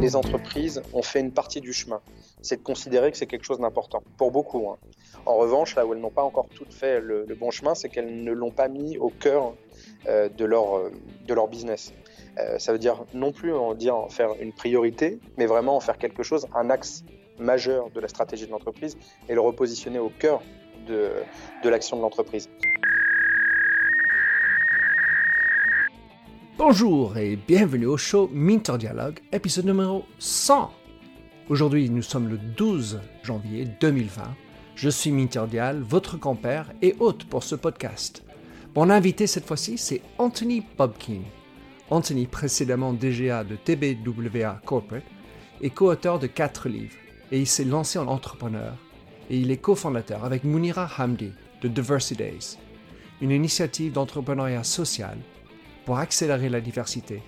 Les entreprises ont fait une partie du chemin. C'est de considérer que c'est quelque chose d'important, pour beaucoup. Hein. En revanche, là où elles n'ont pas encore toutes fait le, bon chemin, c'est qu'elles ne l'ont pas mis au cœur euh, de, leur, euh, de leur business. Euh, ça veut dire non plus en dire en faire une priorité, mais vraiment en faire quelque chose, un axe majeur de la stratégie de l'entreprise et le repositionner au cœur de, de l'action de l'entreprise. Bonjour et bienvenue au show Minter Dialogue, épisode numéro 100. Aujourd'hui, nous sommes le 12 janvier 2020. Je suis Minter Dial, votre compère et hôte pour ce podcast. Mon invité cette fois-ci, c'est Anthony Bobkin. Anthony, précédemment DGA de TBWA Corporate, est co-auteur de quatre livres et il s'est lancé en entrepreneur. Et il est cofondateur avec Munira Hamdi de Diversity Days, une initiative d'entrepreneuriat social pour accélérer la diversité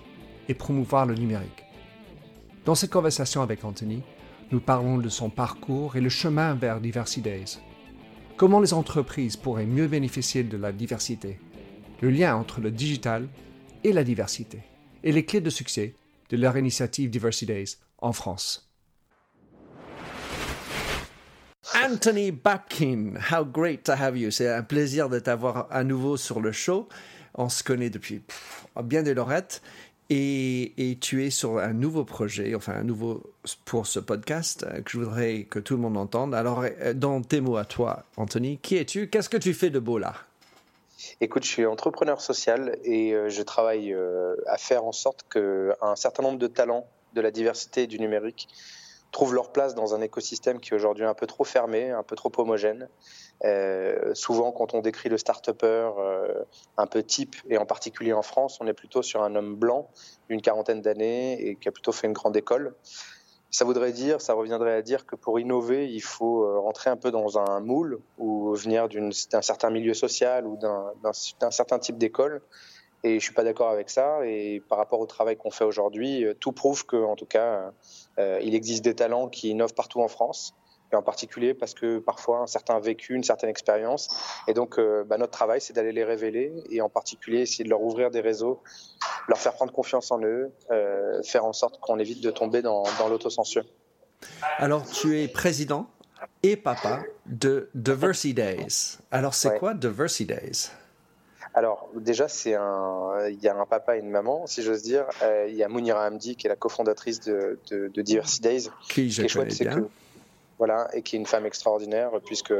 et promouvoir le numérique. Dans cette conversation avec Anthony, nous parlons de son parcours et le chemin vers Diversity Days. Comment les entreprises pourraient mieux bénéficier de la diversité, le lien entre le digital et la diversité, et les clés de succès de leur initiative Diversity Days en France. Anthony Babkin, how great to have you. C'est un plaisir de t'avoir à nouveau sur le show. On se connaît depuis bien des lorettes. Et, tu es sur un nouveau projet, enfin un nouveau pour ce podcast euh, que je voudrais que tout le monde entende. Alors, euh, dans tes mots à toi, Anthony, qui es-tu? Qu'est-ce que tu fais de beau là? Écoute, je suis entrepreneur social et euh, je travaille à faire en sorte qu'un certain nombre de talents de la diversité et du numérique trouvent leur place dans un écosystème qui est aujourd'hui un peu trop fermé, un peu trop homogène. Euh, souvent, quand on décrit le start-upper euh, un peu type, et en particulier en France, on est plutôt sur un homme blanc d'une quarantaine d'années et qui a plutôt fait une grande école. Ça voudrait dire, ça reviendrait à dire que pour innover, il faut euh, rentrer un peu dans un moule ou venir d'un certain milieu social ou d'un certain type d'école. Et je suis pas d'accord avec ça. Et par rapport au travail qu'on fait aujourd'hui, tout prouve qu'en tout cas, il existe des talents qui innovent partout en France. Et en particulier parce que parfois un certain vécu, une certaine expérience. Et donc, euh, bah, notre travail, c'est d'aller les révéler et en particulier essayer de leur ouvrir des réseaux, leur faire prendre confiance en eux, euh, faire en sorte qu'on évite de tomber dans, dans l'autocensure. Alors, tu es président et papa de Diversity Days. Alors, c'est quoi Diversity Days? Alors déjà, c'est un, il y a un papa et une maman, si j'ose dire. Euh, il y a Mounira Hamdi qui est la cofondatrice de, de, de Diversity Days. Qui je chouette, c'est que voilà, et qui est une femme extraordinaire puisque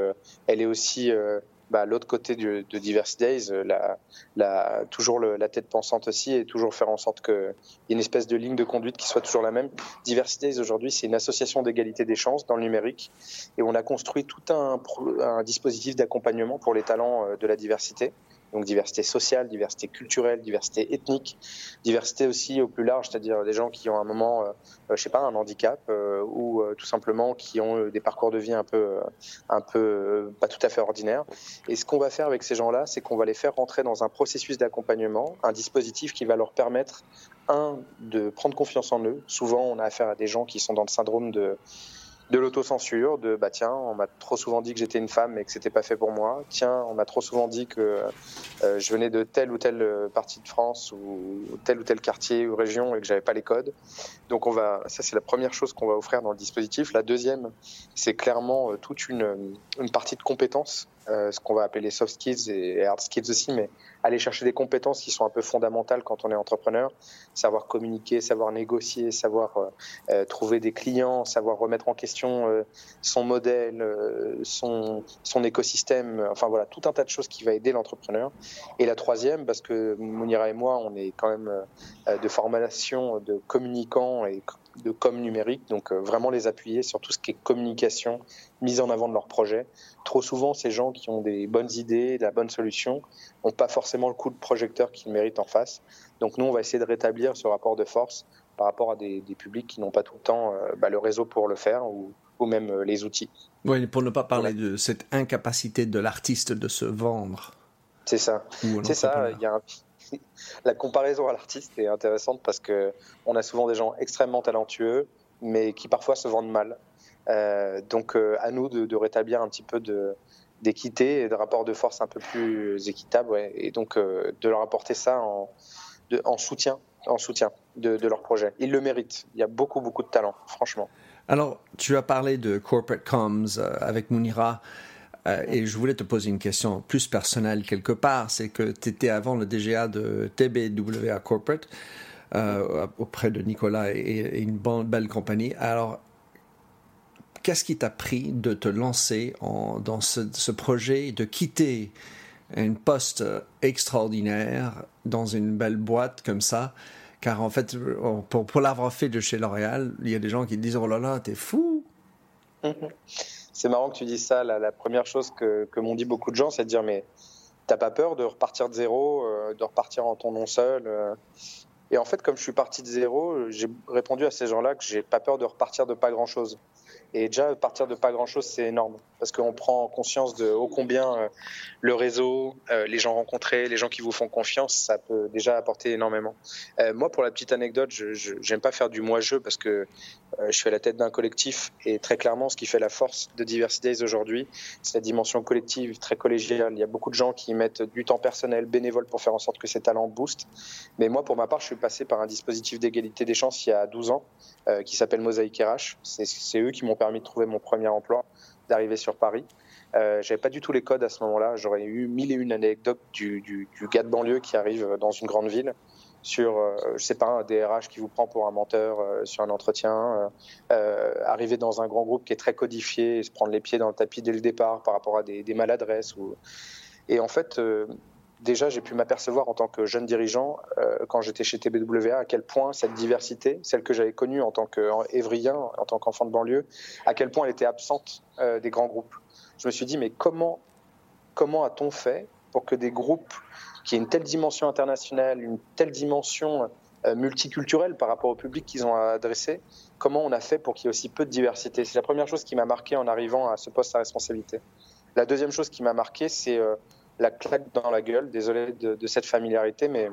elle est aussi euh, bah, l'autre côté de, Diversity Days, euh, la, la, toujours la tête pensante aussi, et toujours faire en sorte qu'il y ait une espèce de ligne de conduite qui soit toujours la même. Diversity Days aujourd'hui, c'est une association d'égalité des chances dans le numérique, et on a construit tout un, un dispositif d'accompagnement pour les talents de la diversité donc diversité sociale, diversité culturelle, diversité ethnique, diversité aussi au plus large, c'est-à-dire des gens qui ont un moment, euh, euh je sais pas, un handicap euh, ou tout simplement qui ont des parcours de vie un peu, un peu pas tout à fait ordinaires. Et ce qu'on va faire avec ces gens-là, c'est qu'on va les faire rentrer dans un processus d'accompagnement, un dispositif qui va leur permettre un de prendre confiance en eux. Souvent, on a affaire à des gens qui sont dans le syndrome de de l'autocensure, de bah tiens, on m'a trop souvent dit que j'étais une femme et que c'était pas fait pour moi. Tiens, on m'a trop souvent dit que euh, je venais de telle ou telle euh, partie de France ou tel ou tel quartier ou région et que j'avais pas les codes. Donc on va, ça c'est la première chose qu'on va offrir dans le dispositif. La deuxième, c'est clairement euh, toute une, une partie de compétences euh, ce qu'on va appeler les soft skills et hard skills aussi, mais aller chercher des compétences qui sont un peu fondamentales quand on est entrepreneur, savoir communiquer, savoir négocier, savoir euh, euh, trouver des clients, savoir remettre en question son modèle, son, son écosystème, enfin voilà, tout un tas de choses qui va aider l'entrepreneur. Et la troisième, parce que Mounira et moi, on est quand même de formation de communicants et de com numérique, donc euh, vraiment les appuyer sur tout ce qui est communication, mise en avant de leur projet. Trop souvent, ces gens qui ont des bonnes idées, la bonne solution, n'ont pas forcément le coup de projecteur qu'ils méritent en face. Donc nous, on va essayer de rétablir ce rapport de force par rapport à des, publics qui n'ont pas tout le temps euh, bah, le réseau pour le faire ou, ou même euh, les outils. Oui, pour ne pas parler de cette incapacité de l'artiste de se vendre. C'est ça. C'est ça. Il y a un, la comparaison à l'artiste est intéressante parce que on a souvent des gens extrêmement talentueux, mais qui parfois se vendent mal. Euh, donc, euh, à nous de, rétablir un petit peu d'équité et de rapports de force un peu plus équitables. Et donc, de leur apporter ça en, en soutien, en soutien de, de, leur projet. Ils le méritent. Il y a beaucoup, beaucoup de talent, franchement. Alors, tu as parlé de corporate comms avec Mounira. Euh, et je voulais te poser une question plus personnelle quelque part. C'est que tu étais avant le DGA de TBWA Corporate euh, auprès de Nicolas et, une belle compagnie. Alors, qu'est-ce qui t'a pris de te lancer dans ce, projet, de quitter un poste extraordinaire dans une belle boîte comme ça? Car en fait, pour, pour l'avoir fait de chez L'Oréal, il y a des gens qui disent Oh là là, t'es fou C'est marrant que tu dises ça. La, première chose que, m'ont dit beaucoup de gens, c'est de dire Mais t'as pas peur de repartir de zéro, euh, de repartir en ton nom seul euh Et en fait, comme je suis parti de zéro, j'ai répondu à ces gens-là que j'ai pas peur de repartir de pas grand-chose. Et déjà, partir de pas grand-chose, c'est énorme. Parce qu'on prend conscience de ô combien euh, le réseau, les gens rencontrés, les gens qui vous font confiance, ça peut déjà apporter énormément. Moi, pour la petite anecdote, je n'aime pas faire du moi-jeu parce que je suis à la tête d'un collectif. Et très clairement, ce qui fait la force de Diversity aujourd'hui, c'est la dimension collective, très collégiale. Il y a beaucoup de gens qui mettent du temps personnel, bénévole, pour faire en sorte que ces talents boostent. Mais moi, pour ma part, je suis passé par un dispositif d'égalité des chances il y a 12 ans qui s'appelle Mosaïque RH. C'est eux qui m'ont permis de trouver mon premier emploi, d'arriver sur Paris. Euh, j'avais pas du tout les codes à ce moment-là. J'aurais eu mille et une anecdotes du, du, du, gars de banlieue qui arrive dans une grande ville sur, euh, je sais pas, un DRH qui vous prend pour un menteur euh, sur un entretien, euh, arriver dans un grand groupe qui est très codifié et se prendre les pieds dans le tapis dès le départ par rapport à des, maladresses. Et en fait, déjà, j'ai pu m'apercevoir en tant que jeune dirigeant, quand j'étais chez TBWA, à quel point cette diversité, celle que j'avais connue en tant qu'évrien, en tant qu'enfant de banlieue, à quel point elle était absente des grands groupes. Je me suis dit, mais comment, comment a-t-on fait pour que des groupes qui aient une telle dimension internationale, une telle dimension euh, multiculturelle par rapport au public qu'ils ont adressé, comment on a fait pour qu'il y ait aussi peu de diversité? C'est la première chose qui m'a marqué en arrivant à ce poste à responsabilité. La deuxième chose qui m'a marqué, c'est la claque dans la gueule. Désolé de, cette familiarité, mais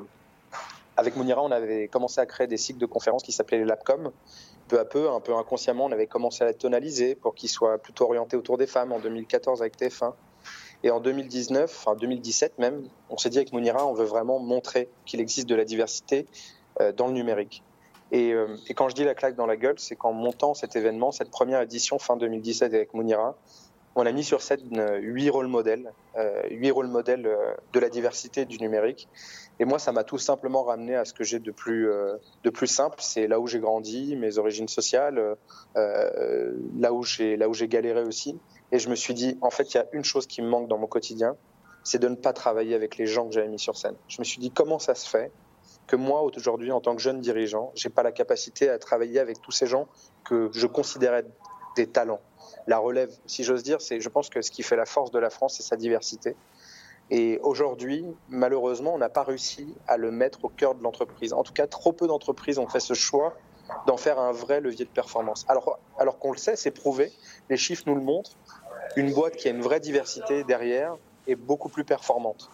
avec Mounira, on avait commencé à créer des cycles de conférences qui s'appelaient les Labcom. Peu à peu, un peu inconsciemment, on avait commencé à les tonaliser pour qu'ils soient plutôt orientés autour des femmes en 2014 avec TF1. Et en 2019, enfin 2017 même, on s'est dit avec Mounira, on veut vraiment montrer qu'il existe de la diversité euh, dans le numérique. Et, euh, et, quand je dis la claque dans la gueule, c'est qu'en montant cet événement, cette première édition fin 2017 avec Mounira, on a mis sur scène euh, huit rôles modèles, huit rôles modèles de la diversité du numérique. Et moi, ça m'a tout simplement ramené à ce que j'ai de plus, simple. C'est là où j'ai grandi, mes origines sociales, là où j'ai galéré aussi. Et je me suis dit, en fait, il y a une chose qui me manque dans mon quotidien, c'est de ne pas travailler avec les gens que j'avais mis sur scène. Je me suis dit, comment ça se fait que moi, aujourd'hui, en tant que jeune dirigeant, j'ai pas la capacité à travailler avec tous ces gens que je considérais des talents? La relève, si j'ose dire. C'est, je pense que ce qui fait la force de la France, c'est sa diversité. Et aujourd'hui, malheureusement, on n'a pas réussi à le mettre au cœur de l'entreprise. En tout cas, trop peu d'entreprises ont fait ce choix d'en faire un vrai levier de performance. Alors, alors qu'on le sait, c'est prouvé, les chiffres nous le montrent, une boîte qui a une vraie diversité derrière est beaucoup plus performante.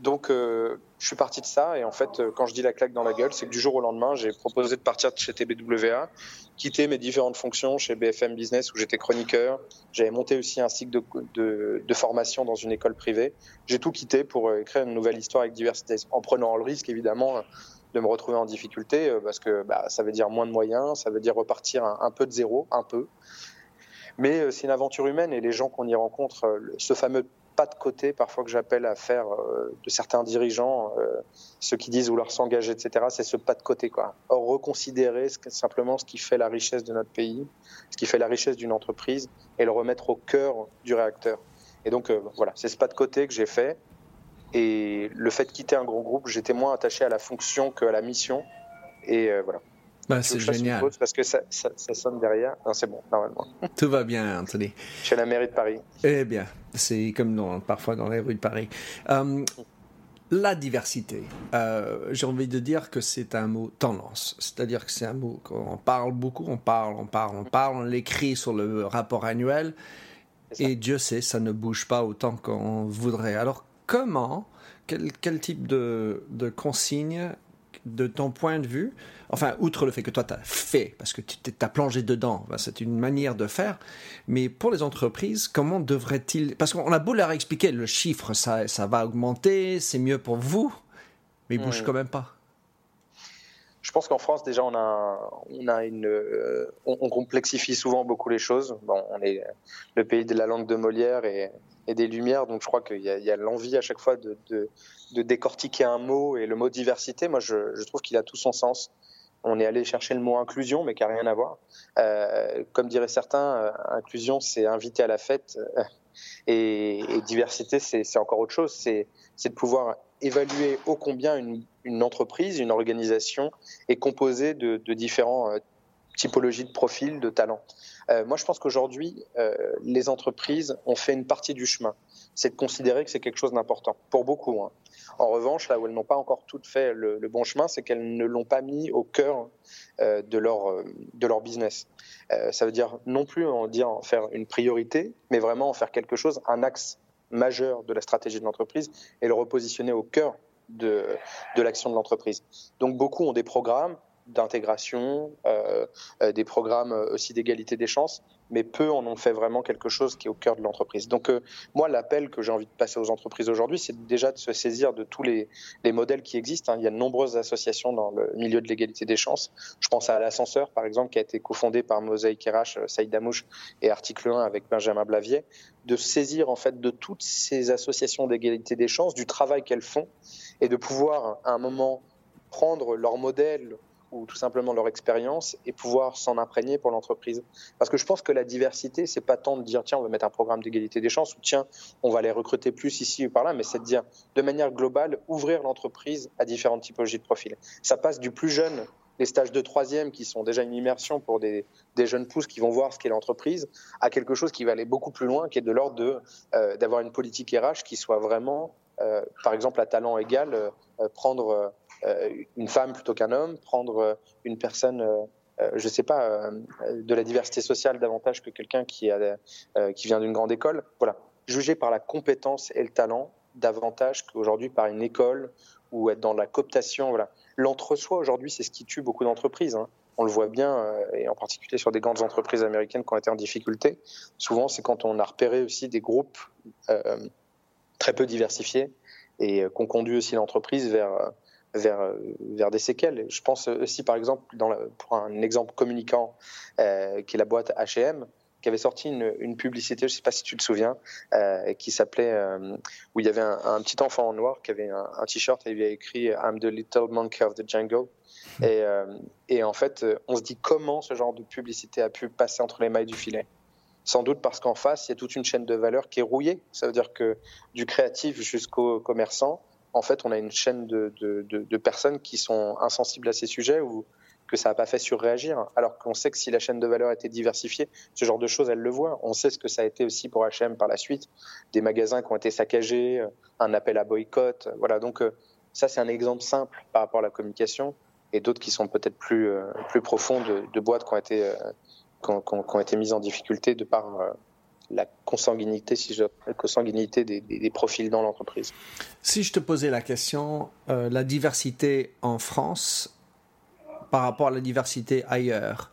Donc, euh, je suis parti de ça. Et en fait, euh, quand je dis la claque dans la gueule, c'est que du jour au lendemain, j'ai proposé de partir de chez TBWA, quitter mes différentes fonctions chez BFM Business où j'étais chroniqueur. J'avais monté aussi un cycle de, formation dans une école privée. J'ai tout quitté pour euh, écrire une nouvelle histoire avec Diversité, en prenant le risque, évidemment, de me retrouver en difficulté parce que bah, ça veut dire moins de moyens, ça veut dire repartir un peu de zéro, un peu. Mais c'est une aventure humaine et les gens qu'on y rencontre, ce fameux pas de côté parfois que j'appelle à faire euh, de certains dirigeants, euh, ceux qui disent vouloir s'engager, etc. C'est ce pas de côté, quoi. Or, reconsidérer simplement ce qui fait la richesse de notre pays, ce qui fait la richesse d'une entreprise, et le remettre au cœur du réacteur. Et donc, euh, voilà, c'est ce pas de côté que j'ai fait. Et le fait de quitter un gros groupe, j'étais moins attaché à la fonction qu'à la mission. Et voilà. Bah, c'est génial. Parce que ça, ça, sonne derrière. Non, c'est bon, normalement. Tout va bien, Anthony. Je suis à la mairie de Paris. Eh bien, c'est comme dans, parfois dans les rues de Paris. Euh, la diversité, euh, j'ai envie de dire que c'est un mot tendance. C'est-à-dire que c'est un mot qu'on parle beaucoup, on parle, on parle, on parle, on l'écrit sur le rapport annuel. Et Dieu sait, ça ne bouge pas autant qu'on voudrait. Alors, comment, quel, quel type de, de consignes de ton point de vue, enfin, outre le fait que toi, tu as fait, parce que tu as plongé dedans, ben, c'est une manière de faire, mais pour les entreprises, comment devraient-ils... Parce qu'on a beau leur expliquer, le chiffre, ça, ça va augmenter, c'est mieux pour vous, mais ils ne bougent quand même pas. Je pense qu'en France, déjà, on a, on a une, euh, on, complexifie souvent beaucoup les choses. Bon, on est le pays de la langue de Molière et, et des Lumières, donc je crois qu'il y a, l'envie à chaque fois de, décortiquer un mot et le mot diversité. Moi, je, trouve qu'il a tout son sens. On est allé chercher le mot inclusion, mais qui n'a rien à voir. Euh, comme diraient certains, euh, inclusion, c'est inviter à la fête. Et, et diversité, c'est encore autre chose. C'est de pouvoir évaluer ô combien une, une, entreprise, une organisation est composée de, de différents typologies de profils, de talents. Euh, moi, je pense qu'aujourd'hui, euh, les entreprises ont fait une partie du chemin. C'est de considérer que c'est quelque chose d'important, pour beaucoup. Hein. En revanche, là où elles n'ont pas encore toutes fait le, bon chemin, c'est qu'elles ne l'ont pas mis au cœur euh, de, leur, de leur business. Ça veut dire non plus en dire faire une priorité, mais vraiment en faire quelque chose, un axe majeur de la stratégie de l'entreprise et le repositionner au cœur de, de l'action de l'entreprise. Donc beaucoup ont des programmes d'intégration, euh, euh, des programmes aussi d'égalité des chances, mais peu en ont fait vraiment quelque chose qui est au cœur de l'entreprise. Donc euh, moi, l'appel que j'ai envie de passer aux entreprises aujourd'hui, c'est déjà de se saisir de tous les, les modèles qui existent. Hein. Il y a de nombreuses associations dans le milieu de l'égalité des chances. Je pense à l'ascenseur, par exemple, qui a été cofondé par Mosaïque RH, Saïd Damouche et Article 1 avec Benjamin Blavier, de saisir en fait de toutes ces associations d'égalité des chances, du travail qu'elles font, et de pouvoir à un moment prendre leur modèle ou tout simplement leur expérience et pouvoir s'en imprégner pour l'entreprise. Parce que je pense que la diversité, c'est pas tant de dire tiens, on va mettre un programme d'égalité des chances ou tiens, on va les recruter plus ici ou par là, mais c'est de dire de manière globale, ouvrir l'entreprise à différentes typologies de profils. Ça passe du plus jeune les stages de troisième qui sont déjà une immersion pour des, des jeunes pousses qui vont voir ce qu'est l'entreprise, à quelque chose qui va aller beaucoup plus loin, qui est de l'ordre de euh, d'avoir une politique RH qui soit vraiment, euh, par exemple, à talent égal, euh, prendre une femme plutôt qu'un homme, prendre euh, une personne euh, je ne sais pas, de la diversité sociale davantage que quelqu'un qui, qui vient d'une grande école. Voilà, juger par la compétence et le talent davantage qu'aujourd'hui par une école ou être dans la cooptation. Voilà, l'entre-soi aujourd'hui, c'est ce qui tue beaucoup d'entreprises. Hein. On le voit bien, et en particulier sur des grandes entreprises américaines qui ont été en difficulté. Souvent, c'est quand on a repéré aussi des groupes euh, très peu diversifiés et qu'on conduit aussi l'entreprise vers vers, euh, vers des séquelles. Je pense aussi, par exemple, dans pour un exemple communicant, euh, qui est la boîte H&M, qui avait sorti une, une publicité, je ne sais pas si tu te souviens, euh, qui s'appelait, euh, où il y avait un, un, petit enfant en noir qui avait un, un t-shirt et il avait écrit I'm the little monkey of the jungle. Hmm. Et, et, en fait, on se dit comment ce genre de publicité a pu passer entre les mailles du filet. Sans doute parce qu'en face, il y a toute une chaîne de valeur qui est rouillée. Ça veut dire que du créatif jusqu'au commerçant, en fait, on a une chaîne de, personnes qui sont insensibles à ces sujets ou que ça n'a pas fait surréagir. Alors qu'on sait que si la chaîne de valeur était diversifiée, ce genre de choses, elle le voit. On sait ce que ça a été aussi pour H&M par la suite, des magasins qui ont été saccagés, un appel à boycott. Voilà, donc euh, ça, c'est un exemple simple par rapport à la communication et d'autres qui sont peut-être plus, euh, plus profonds de, boîtes qui ont, été, euh, qui ont été mises en difficulté de par la consanguinité, si je, la consanguinité des, des, des profils dans l'entreprise. Si je te posais la question, euh, la diversité en France par rapport à la diversité ailleurs,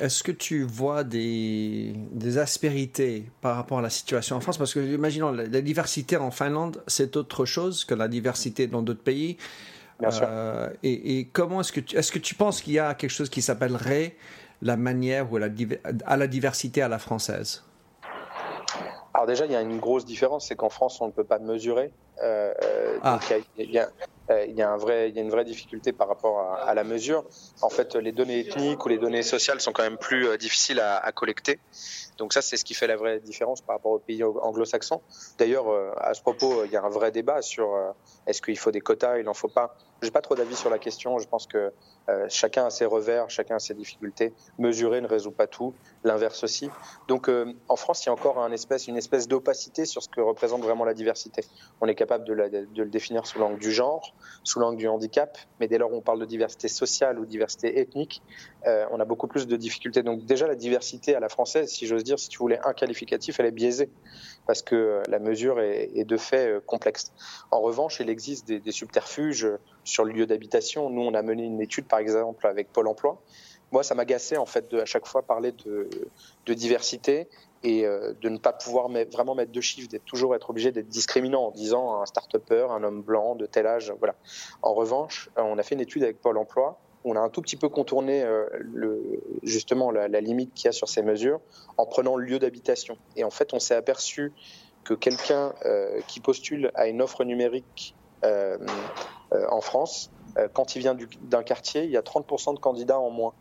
est-ce que tu vois des, des, aspérités par rapport à la situation en France? Parce que, imaginons, la, la diversité en Finlande, c'est autre chose que la diversité dans d'autres pays. Bien euh, sûr. Et, et comment est-ce que tu, est-ce que tu penses qu'il y a quelque chose qui s'appellerait la manière ou la, à la diversité à la française? Alors déjà, il y a une grosse différence, c'est qu'en France, on ne peut pas mesurer. Euh, ah. Donc il y, a, il, y a un vrai, il y a une vraie difficulté par rapport à, à, la mesure. En fait, les données ethniques ou les données sociales sont quand même plus euh, difficiles à, à collecter. Donc ça, c'est ce qui fait la vraie différence par rapport aux pays anglo-saxons. D'ailleurs, euh, à ce propos, il y a un vrai débat sur euh, est-ce qu'il faut des quotas, il n'en faut pas. J'ai pas trop d'avis sur la question. Je pense que euh, chacun a ses revers, chacun a ses difficultés. Mesurer ne résout pas tout, l'inverse aussi. Donc en France, il y a encore une espèce d'opacité sur ce que représente vraiment la diversité. On est capable de, de, le définir sous l'angle du genre, sous l'angle du handicap, mais dès lors on parle de diversité sociale ou diversité ethnique, on a beaucoup plus de difficultés. Donc déjà la diversité à la française, si j'ose dire, si tu voulais un qualificatif, elle est biaisée parce que la mesure est, de fait complexe. En revanche, il existe des, subterfuges sur le lieu d'habitation. Nous, on a mené une étude, par exemple, avec Pôle Emploi. Moi, ça m'agaçait en fait de à chaque fois parler de, diversité et euh, de ne pas pouvoir vraiment mettre de chiffres, d'être toujours être obligé d'être discriminant en disant un start-upper, un homme blanc de tel âge, voilà. En revanche, euh, on a fait une étude avec Pôle Emploi. On a un tout petit peu contourné euh, justement la, limite qu'il y a sur ces mesures en prenant le lieu d'habitation. Et en fait, on s'est aperçu que quelqu'un qui postule à une offre numérique en France, quand il vient d'un quartier, il y a 30% de candidats en moins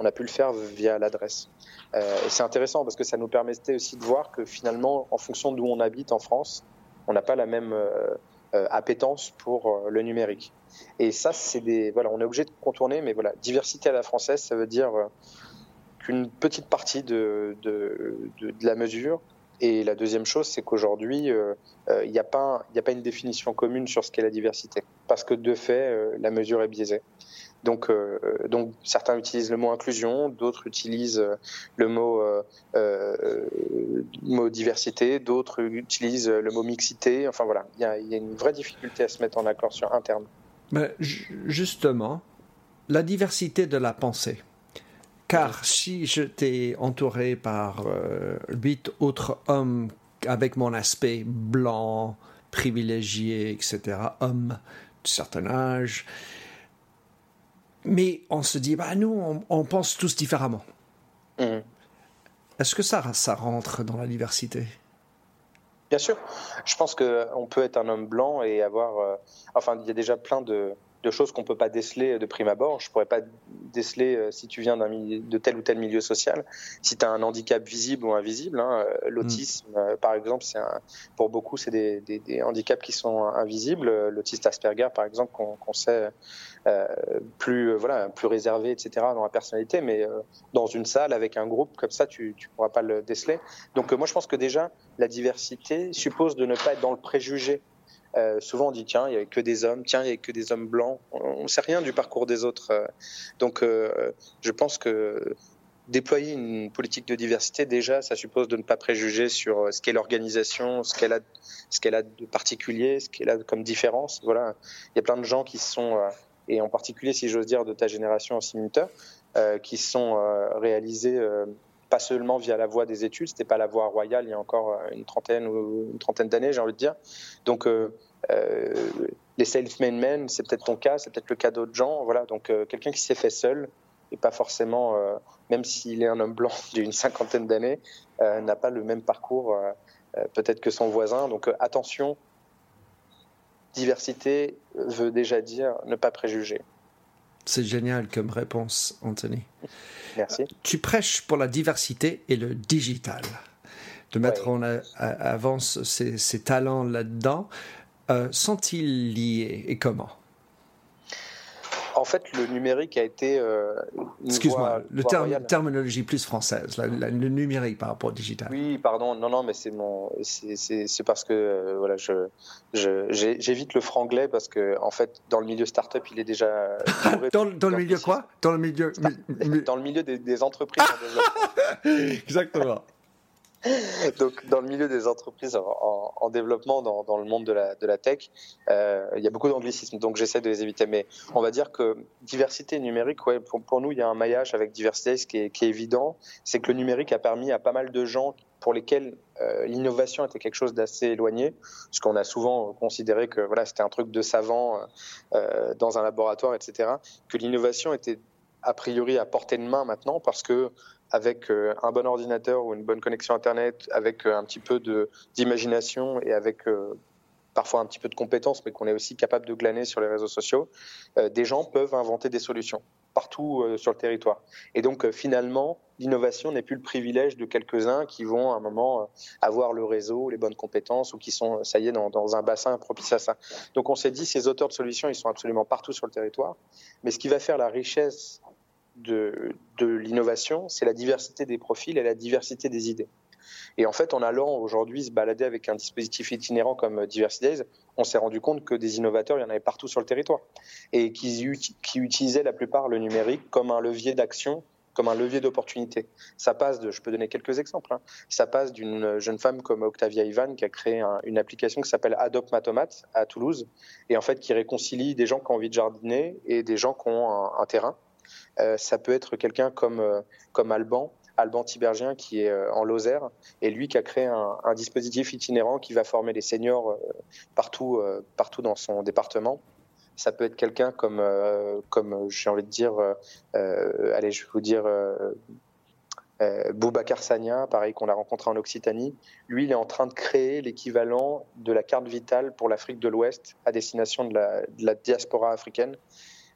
on a pu le faire via l'adresse. Euh, et c'est intéressant parce que ça nous permettait aussi de voir que finalement, en fonction d'où on habite en France, on n'a pas la même euh, euh, appétence pour le numérique. Et ça, c'est des voilà, on est obligé de contourner, mais voilà, diversité à la française, ça veut dire qu'une petite partie de, de, de, la mesure. Et la deuxième chose, c'est qu'aujourd'hui, il n'y a, a pas une définition commune sur ce qu'est la diversité, parce que de fait, la mesure est biaisée. Donc, euh, donc certains utilisent le mot inclusion, d'autres utilisent euh, le mot, euh, mot diversité, d'autres utilisent le mot mixité. Enfin voilà, il y, a, y a une vraie difficulté à se mettre en accord sur un terme. Mais justement, la diversité de la pensée. Car si je t'ai entouré par huit autres hommes avec mon aspect blanc, privilégié, etc., hommes de certain âge, mais on se dit, bah, nous, on, pense tous différemment. Mmh. Est-ce que ça, ça rentre dans la diversité? Bien sûr. Je pense qu'on peut être un homme blanc et avoir. Euh, enfin, il y a déjà plein de, de choses qu'on peut pas déceler de prime abord. Je pourrais pas déceler euh, si tu viens d'un de tel ou tel milieu social, si tu as un handicap visible ou invisible. Hein. Euh, l'autisme, mm. euh, par exemple, c'est pour beaucoup, c'est des, des, des, handicaps qui sont invisibles. L'autiste Asperger, par exemple, qu'on sait plus voilà plus réservé, etc. dans la personnalité, mais dans une salle avec un groupe comme ça, tu tu pourras pas le déceler. Donc moi, je pense que déjà la diversité suppose de ne pas être dans le préjugé euh, souvent on dit tiens il y avait que des hommes, tiens il y avait que des hommes blancs. On ne sait rien du parcours des autres. Euh. Donc euh, je pense que déployer une politique de diversité déjà ça suppose de ne pas préjuger sur ce qu'est l'organisation, ce qu'elle a, ce qu'elle a de particulier, ce qu'elle a comme différence. Voilà, il y a plein de gens qui sont et en particulier si j'ose dire de ta génération en simultaire, qui sont réalisés pas seulement via la voie des études, c'était pas la voie royale il y a encore euh, une trentaine ou une trentaine d'années, j'ai envie de dire. Donc euh, euh, les self-made men, c'est peut-être ton cas, c'est peut-être le cas d'autres gens. Voilà, donc quelqu'un qui s'est fait seul et pas forcément, même s'il est un homme blanc d'une cinquantaine d'années, n'a pas le même parcours peut-être que son voisin. Donc attention, diversité veut déjà dire ne pas préjuger. C'est génial comme réponse, Anthony. Merci. Tu prêches pour la diversité et le digital. De mettre en avance ces, talents là-dedans. Euh, sont-ils liés et comment? En fait, le numérique a été. Euh, Excuse-moi, le terme, terminologie plus française, le numérique par rapport au digital. Oui, pardon, non, non, mais c'est mon, c'est parce que euh, voilà, je, j'évite le franglais parce que en fait, dans le milieu startup, il est déjà. dans, dans le milieu quoi? Dans le milieu. Dans le milieu des, des entreprises en développement. Exactement. Donc, dans le milieu des entreprises en, développement, dans, le monde de la, tech, euh, il y a beaucoup d'anglicismes, donc j'essaie de les éviter. Mais on va dire que diversité numérique, pour, nous, il y a un maillage avec diversité, ce qui est, évident, c'est que le numérique a permis à pas mal de gens pour lesquels euh, l'innovation était quelque chose d'assez éloigné, parce qu'on a souvent considéré que c'était un truc de savant euh, dans un laboratoire, etc., que l'innovation était a priori à portée de main maintenant, parce que avec euh, un bon ordinateur ou une bonne connexion Internet, avec euh, un petit peu d'imagination et avec euh, parfois un petit peu de compétences, mais qu'on est aussi capable de glaner sur les réseaux sociaux, des gens peuvent inventer des solutions partout sur le territoire. Et donc finalement, l'innovation n'est plus le privilège de quelques-uns qui vont à un moment avoir le réseau, les bonnes compétences ou qui sont, ça y est, dans, dans un bassin propice à ça. Donc on s'est dit, ces auteurs de solutions, ils sont absolument partout sur le territoire. Mais ce qui va faire la richesse de, l'innovation, c'est la diversité des profils et la diversité des idées. Et en fait, en allant aujourd'hui se balader avec un dispositif itinérant comme Diversity Days, on s'est rendu compte que des innovateurs, il y en avait partout sur le territoire. Et qui, utilisaient la plupart le numérique comme un levier d'action comme un levier d'opportunité. Ça passe de, je peux donner quelques exemples, hein. ça passe d'une jeune femme comme Octavia Ivan qui a créé une application qui s'appelle Adopt Matomat à Toulouse et en fait qui réconcilie des gens qui ont envie de jardiner et des gens qui ont un, terrain. Euh, ça peut être quelqu'un comme, euh, comme Alban, Alban Tibergien qui est euh, en Lozère et lui qui a créé un, dispositif itinérant qui va former les seniors partout, partout dans son département ça peut être quelqu'un comme, euh, comme j'ai envie de dire, euh, euh, allez, je vais vous dire, Boubacar Sagna, pareil qu'on a rencontré en Occitanie. Lui, il est en train de créer l'équivalent de la carte vitale pour l'Afrique de l'Ouest à destination de la diaspora africaine.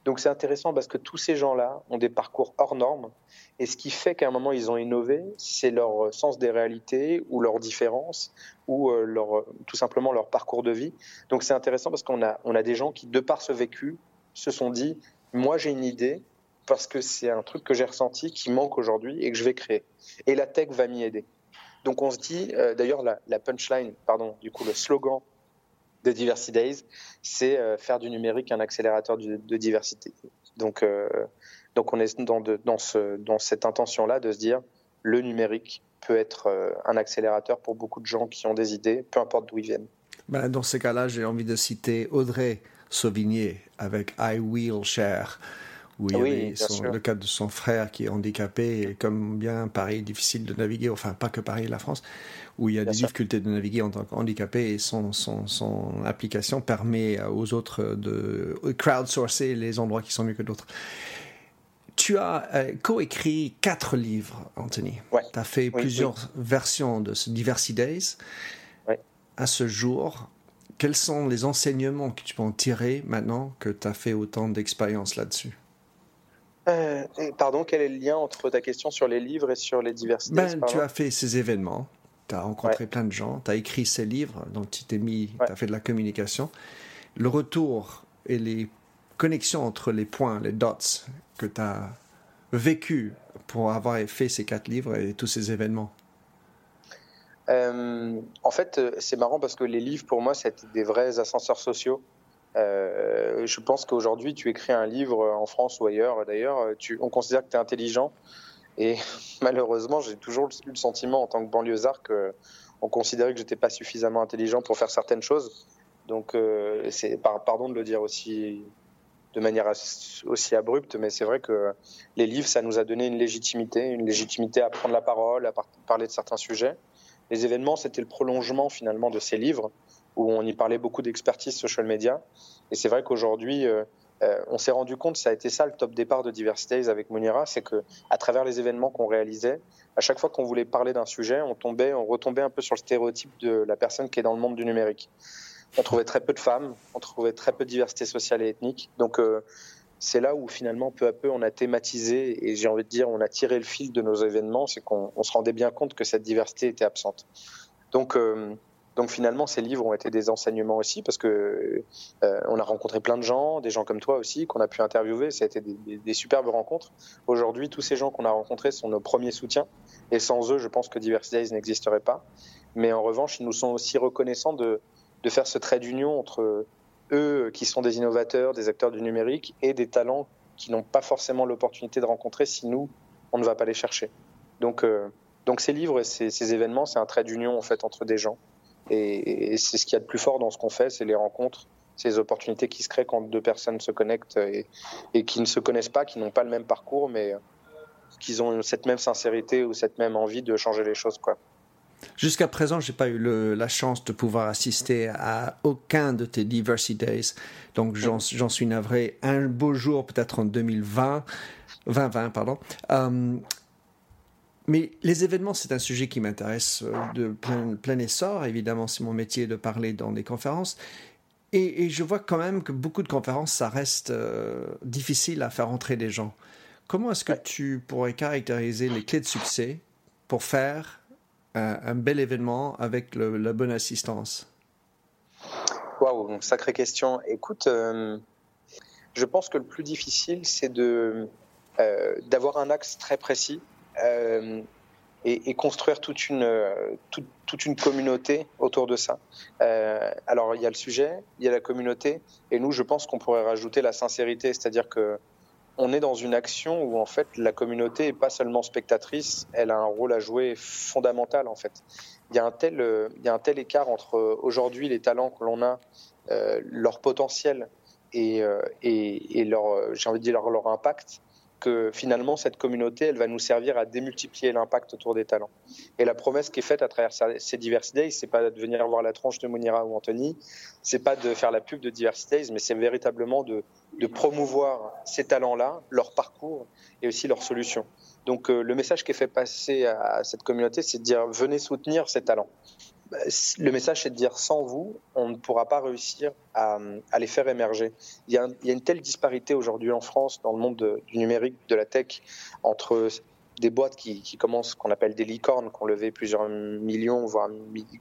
Donc c'est intéressant parce que tous ces gens-là ont des parcours hors normes. Et ce qui fait qu'à un moment ils ont innové, c'est leur sens des réalités ou leurs différences ou euh, leur, tout simplement leur parcours de vie. Donc c'est intéressant parce qu'on a, on a des gens qui, de par ce vécu, se sont dit, moi j'ai une idée parce que c'est un truc que j'ai ressenti qui manque aujourd'hui et que je vais créer. Et la tech va m'y aider. Donc on se dit, euh, d'ailleurs la, la punchline, pardon, du coup le slogan de Diversity Days, c'est euh, faire du numérique un accélérateur de, diversité. Donc, euh, donc on est dans, dans, ce, dans cette intention-là de se dire le numérique peut être euh, un accélérateur pour beaucoup de gens qui ont des idées, peu importe d'où ils viennent. Ben, dans ces cas-là, j'ai envie de citer Audrey Sauvigné avec I Will Share où il y avait le cas de son frère qui est handicapé, et comme bien Paris est difficile de naviguer, enfin pas que Paris, la France, où il y a des difficultés de naviguer en tant qu'handicapé, et son, son, son, application permet aux autres de crowdsourcer les endroits qui sont mieux que d'autres. Tu as euh, coécrit quatre livres, Anthony. Tu as fait plusieurs versions de ce Diversity Days. À ce jour, quels sont les enseignements que tu peux en tirer maintenant que tu as fait autant d'expérience là-dessus? Euh, pardon, quel est le lien entre ta question sur les livres et sur les diversités ben, Tu as fait ces événements, tu as rencontré plein de gens, tu as écrit ces livres, donc tu t'es mis, tu as fait de la communication. Le retour et les connexions entre les points, les dots que tu as vécu pour avoir fait ces quatre livres et tous ces événements. Euh, En fait, euh, c'est marrant parce que les livres, pour moi, c'était des vrais ascenseurs sociaux. Euh, je pense qu'aujourd'hui, tu écris un livre en France ou ailleurs, d'ailleurs, on considère que tu es intelligent. Et malheureusement, j'ai toujours eu le sentiment en tant que banlieusard qu'on considérait que j'étais pas suffisamment intelligent pour faire certaines choses. Donc, euh, c'est pardon de le dire aussi de manière aussi abrupte, mais c'est vrai que les livres, ça nous a donné une légitimité, une légitimité à prendre la parole, à parler de certains sujets. Les événements, c'était le prolongement finalement de ces livres où on y parlait beaucoup d'expertise social media. Et c'est vrai qu'aujourd'hui, euh, euh, on s'est rendu compte, ça a été ça le top départ de Diversity avec Monira, c'est que à travers les événements qu'on réalisait, à chaque fois qu'on voulait parler d'un sujet, on tombait, on retombait un peu sur le stéréotype de la personne qui est dans le monde du numérique. On trouvait très peu de femmes, on trouvait très peu de diversité sociale et ethnique. Donc euh, c'est là où finalement peu à peu on a thématisé et j'ai envie de dire on a tiré le fil de nos événements, c'est qu'on se rendait bien compte que cette diversité était absente. Donc donc finalement, ces livres ont été des enseignements aussi parce que euh, on a rencontré plein de gens, des gens comme toi aussi, qu'on a pu interviewer. Ça a été des, superbes rencontres. Aujourd'hui, tous ces gens qu'on a rencontrés sont nos premiers soutiens. Et sans eux, je pense que Diversity n'existerait pas. Mais en revanche, ils nous sont aussi reconnaissants de, faire ce trait d'union entre eux qui sont des innovateurs, des acteurs du numérique et des talents qui n'ont pas forcément l'opportunité de rencontrer si nous, on ne va pas les chercher. Donc, euh, ces livres et ces, ces événements, c'est un trait d'union en fait entre des gens. Et, c'est ce qu'il y a de plus fort dans ce qu'on fait, c'est les rencontres, ces opportunités qui se créent quand deux personnes se connectent et, qui ne se connaissent pas, qui n'ont pas le même parcours, mais qui ont cette même sincérité ou cette même envie de changer les choses, quoi. Jusqu'à présent, j'ai pas eu la chance de pouvoir assister à aucun de tes Diversity Days, donc j'en suis navré. Un beau jour, peut-être en 2020, 2020, pardon. Euh, mais les événements, c'est un sujet qui m'intéresse euh, de plein, essor. Évidemment, c'est mon métier de parler dans des conférences. Et, je vois quand même que beaucoup de conférences, ça reste euh, difficile à faire entrer des gens. Comment est-ce que tu pourrais caractériser les clés de succès pour faire un, bel événement avec la bonne assistance? Waouh, sacrée question. Écoute, euh, je pense que le plus difficile, c'est de d'avoir un axe très précis euh, et, construire toute une, toute, une communauté autour de ça. Euh, alors, il y a le sujet, il y a la communauté, et nous, je pense qu'on pourrait rajouter la sincérité, c'est-à-dire que on est dans une action où en fait la communauté est pas seulement spectatrice, elle a un rôle à jouer fondamental en fait. Il y a un tel, il y a un tel écart entre aujourd'hui les talents que l'on a, leur potentiel et, et, et leur, j'ai envie de dire leur, leur impact, que finalement, cette communauté, elle va nous servir à démultiplier l'impact autour des talents. Et la promesse qui est faite à travers ces Diversity Days, c'est pas de venir voir la tronche de Monira ou Anthony, c'est pas de faire la pub de Diversity Days, mais c'est véritablement de, de, promouvoir ces talents-là, leur parcours et aussi leurs solutions. Donc, euh, le message qui est fait passer à cette communauté, c'est de dire venez soutenir ces talents. Bah, le message, c'est de dire sans vous, on ne pourra pas réussir à, les faire émerger. Il y, a, une telle disparité aujourd'hui en France, dans le monde du numérique, de la tech, entre des boîtes qui, commencent, qu'on appelle des licornes, qui ont levé plusieurs millions, voire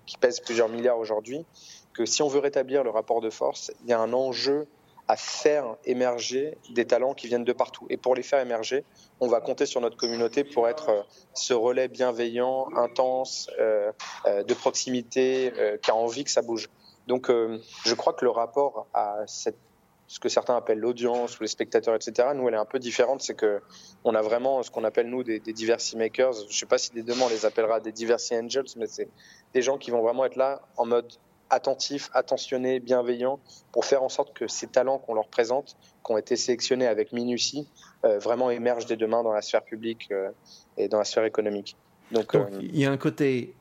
qui pèsent plusieurs milliards aujourd'hui, que si on veut rétablir le rapport de force, il y a un enjeu à faire émerger des talents qui viennent de partout. Et pour les faire émerger, on va compter sur notre communauté pour être euh, ce relais bienveillant, intense, euh, euh, de proximité, qui a envie que ça bouge. Donc je crois que le rapport à ce que certains appellent l'audience ou les spectateurs, etc. Nous, elle est un peu différente. C'est que on a vraiment ce qu'on appelle nous des, des diversity makers. Je ne sais pas si des demain on les appellera des diversity angels, mais c'est des gens qui vont vraiment être là en mode attentif, attentionné, bienveillant, pour faire en sorte que ces talents qu'on leur présente, qui ont été sélectionnés avec minutie, euh, vraiment émergent dès demain dans la sphère publique euh, et dans la sphère économique. Donc, euh, il y a un côté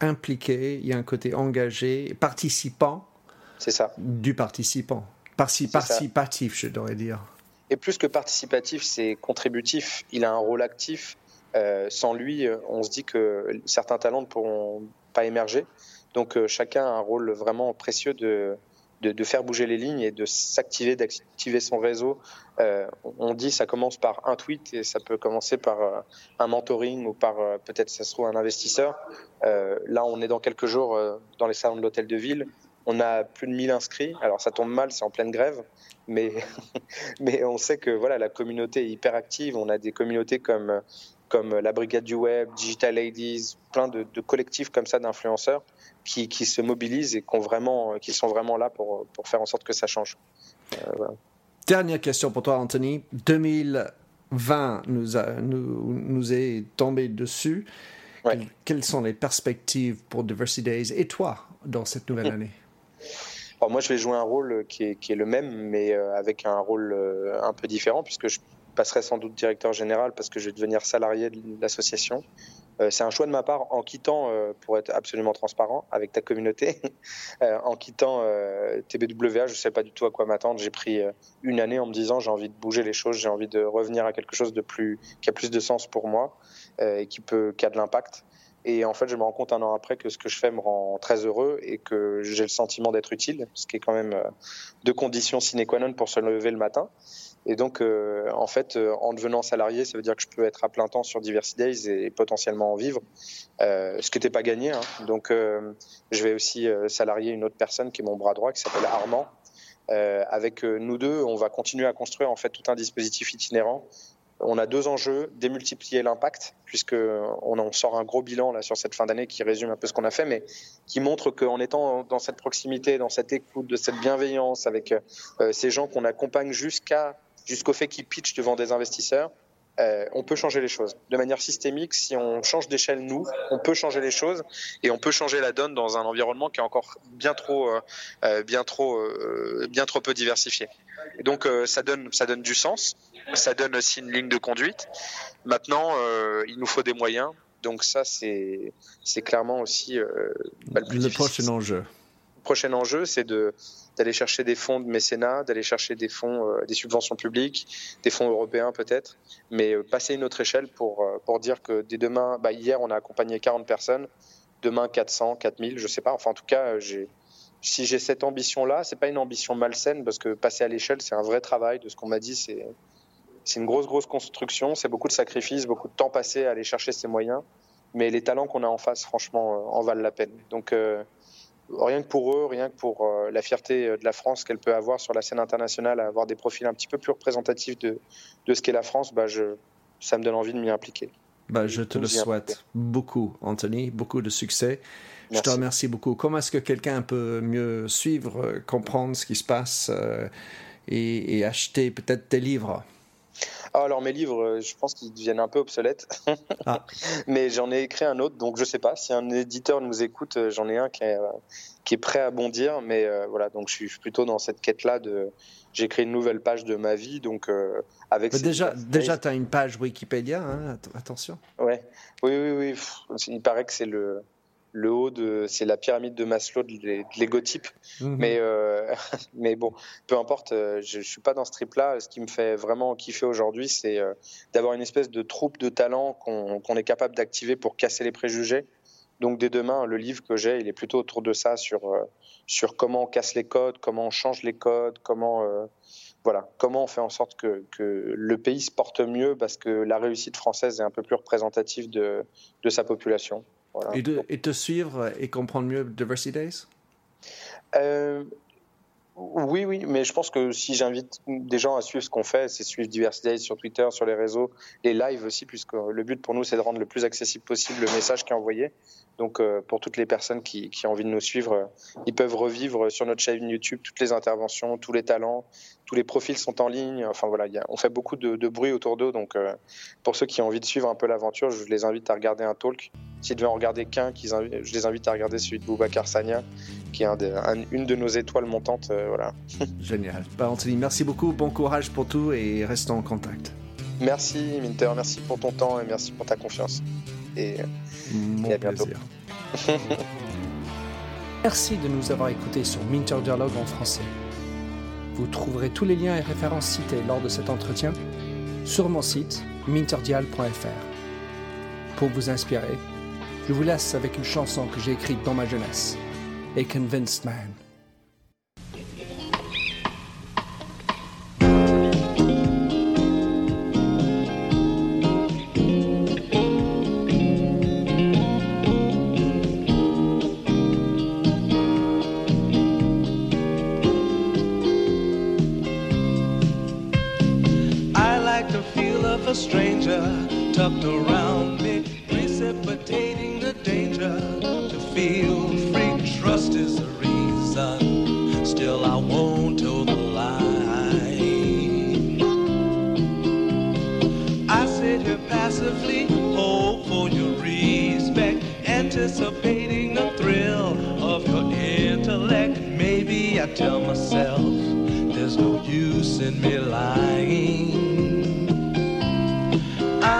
impliqué, il y a un côté engagé, participant. C'est ça. Du participant. participatif, je devrais dire. Et plus que participatif, c'est contributif. Il a un rôle actif. sans lui, on se dit que certains talents ne pourront pas émerger. Donc euh, chacun a un rôle vraiment précieux de, de, faire bouger les lignes et de s'activer, d'activer son réseau. Euh, on dit ça commence par un tweet et ça peut commencer par euh, un mentoring ou par peut-être ça se trouve un investisseur. là, on est dans quelques jours dans les salons de l'hôtel de ville. On a plus de 1000 inscrits. Alors ça tombe mal, c'est en pleine grève, mais mais on sait que voilà la communauté est hyper active. On a des communautés comme comme la Brigade du Web, Digital Ladies, plein de, de collectifs comme ça d'influenceurs qui, qui, se mobilisent et qui, vraiment, qui sont vraiment là pour, pour faire en sorte que ça change. Euh, Dernière question pour toi, Anthony. 2020 nous, a, nous, nous est tombé dessus. Quelles sont les perspectives pour Diversity Days et toi dans cette nouvelle année? Alors moi, je vais jouer un rôle qui est, qui est le même, mais euh, avec un rôle euh, un peu différent, puisque je passerai sans doute directeur général parce que je vais devenir salarié de l'association. Euh, c'est un choix de ma part en quittant, euh, pour être absolument transparent avec ta communauté, euh, en quittant TBWA, je ne sais pas du tout à quoi m'attendre. J'ai pris une année en me disant j'ai envie de bouger les choses, j'ai envie de revenir à quelque chose de plus, qui a plus de sens pour moi et qui, peut, qui a de l'impact. Et en fait, je me rends compte un an après que ce que je fais me rend très heureux et que j'ai le sentiment d'être utile, ce qui est quand même deux conditions sine qua non pour se lever le matin. Et donc, euh, en fait, euh, en devenant salarié, ça veut dire que je peux être à plein temps sur Diversity Days et potentiellement en vivre, euh, ce qui n'était pas gagné. Hein. Donc, je vais aussi salarier une autre personne qui est mon bras droit, qui s'appelle Armand. avec nous deux, on va continuer à construire en fait tout un dispositif itinérant. On a deux enjeux démultiplier l'impact, puisque on en sort un gros bilan là sur cette fin d'année qui résume un peu ce qu'on a fait, mais qui montre qu'en étant dans cette proximité, dans cette écoute, de cette bienveillance avec ces gens qu'on accompagne jusqu'à jusqu'au fait qu'ils pitchent devant des investisseurs, euh, on peut changer les choses. De manière systémique, si on change d'échelle, nous, on peut changer les choses et on peut changer la donne dans un environnement qui est encore bien trop, euh, euh, bien trop, bien trop peu diversifié. Et donc, ça donne, ça donne du sens. Ça donne aussi une ligne de conduite. Maintenant, il nous faut des moyens. Donc ça, c'est, c'est clairement aussi bah, le, le prochain enjeu. Le prochain enjeu, c'est de d'aller chercher des fonds de mécénat, d'aller chercher des fonds, euh, des subventions publiques, des fonds européens peut-être, mais euh, passer une autre échelle pour, euh, pour dire que dès demain, bah, hier on a accompagné 40 personnes, demain 400, 4000, je sais pas. Enfin en tout cas, si j'ai cette ambition-là, c'est pas une ambition malsaine parce que passer à l'échelle, c'est un vrai travail. De ce qu'on m'a dit, c'est c'est une grosse grosse construction, c'est beaucoup de sacrifices, beaucoup de temps passé à aller chercher ces moyens. Mais les talents qu'on a en face, franchement, en valent la peine. Donc rien que pour eux, rien que pour euh, la fierté euh, de la France qu'elle peut avoir sur la scène internationale, à avoir des profils un petit peu plus représentatifs de, de ce qu'est la France, bah je, ça me donne envie de m'y impliquer. Bah, je te le souhaite beaucoup, Anthony, beaucoup de succès. Je te remercie beaucoup. Comment est-ce que quelqu'un peut mieux suivre, euh, comprendre ce qui se passe et, et acheter peut-être tes livres? Alors mes livres, je pense qu'ils deviennent un peu obsolètes. Ah. Mais j'en ai écrit un autre, donc je sais pas. Si un éditeur nous écoute, j'en ai un qui est, qui est prêt à bondir. Mais voilà, donc je suis plutôt dans cette quête-là de. J'écris une nouvelle page de ma vie, donc avec. déjà, déjà, tu as une page Wikipédia, hein, attention. Ouais, oui, oui, oui. Il paraît que c'est le le haut de c'est la pyramide de Maslow de l'égotype mhm. mais euh, mais bon peu importe euh, je, je suis pas dans ce trip là ce qui me fait vraiment kiffer aujourd'hui c'est euh, d'avoir une espèce de troupe de talents qu'on est capable d'activer pour casser les préjugés donc dès demain le livre que j'ai il est plutôt autour de ça sur sur comment on casse les codes comment on change les codes comment voilà, comment on fait en sorte que, que, le pays se porte mieux parce que la réussite française est un peu plus représentative de, de sa population. Et, de, et, te suivre et comprendre mieux Diversity Days? Euh, Oui, oui, mais je pense que si j'invite des gens à suivre ce qu'on fait, c'est suivre Diversity Days sur Twitter, sur les réseaux, les lives aussi, puisque le but pour nous, c'est de rendre le plus accessible possible le message qui est envoyé. Donc, euh, pour toutes les personnes qui, qui, ont envie de nous suivre, euh, ils peuvent revivre sur notre chaîne YouTube toutes les interventions, tous les talents, tous les profils sont en ligne. Enfin voilà, y a, on fait beaucoup de, de bruit autour d'eux. Donc, euh, pour ceux qui ont envie de suivre un peu l'aventure, je les invite à regarder un talk. S'ils devaient en regarder qu'un, je les invite à regarder celui de Boubacar Sania, qui est un de, une de nos étoiles montantes. voilà. Génial. Bah, Anthony, merci beaucoup. Bon courage pour tout et restons en contact. Merci, Minter. Merci pour ton temps et merci pour ta confiance et, à bientôt. Merci de nous avoir écoutés sur Minter Dialogue en français. Vous trouverez tous les liens et références cités lors de cet entretien sur mon site minterdial.fr. Pour vous inspirer, je vous laisse avec une chanson que j'ai écrite dans ma jeunesse, A Convinced Man.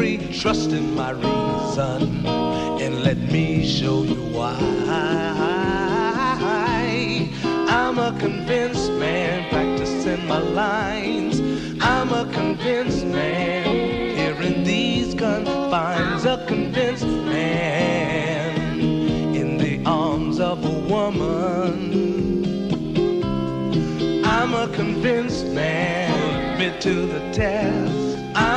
free. Trust in my reason and let me show you why. I'm a convinced man, practicing my lines. I'm a convinced man here in these confines, a convinced man in the arms of a woman. I'm a convinced man, admit to the test.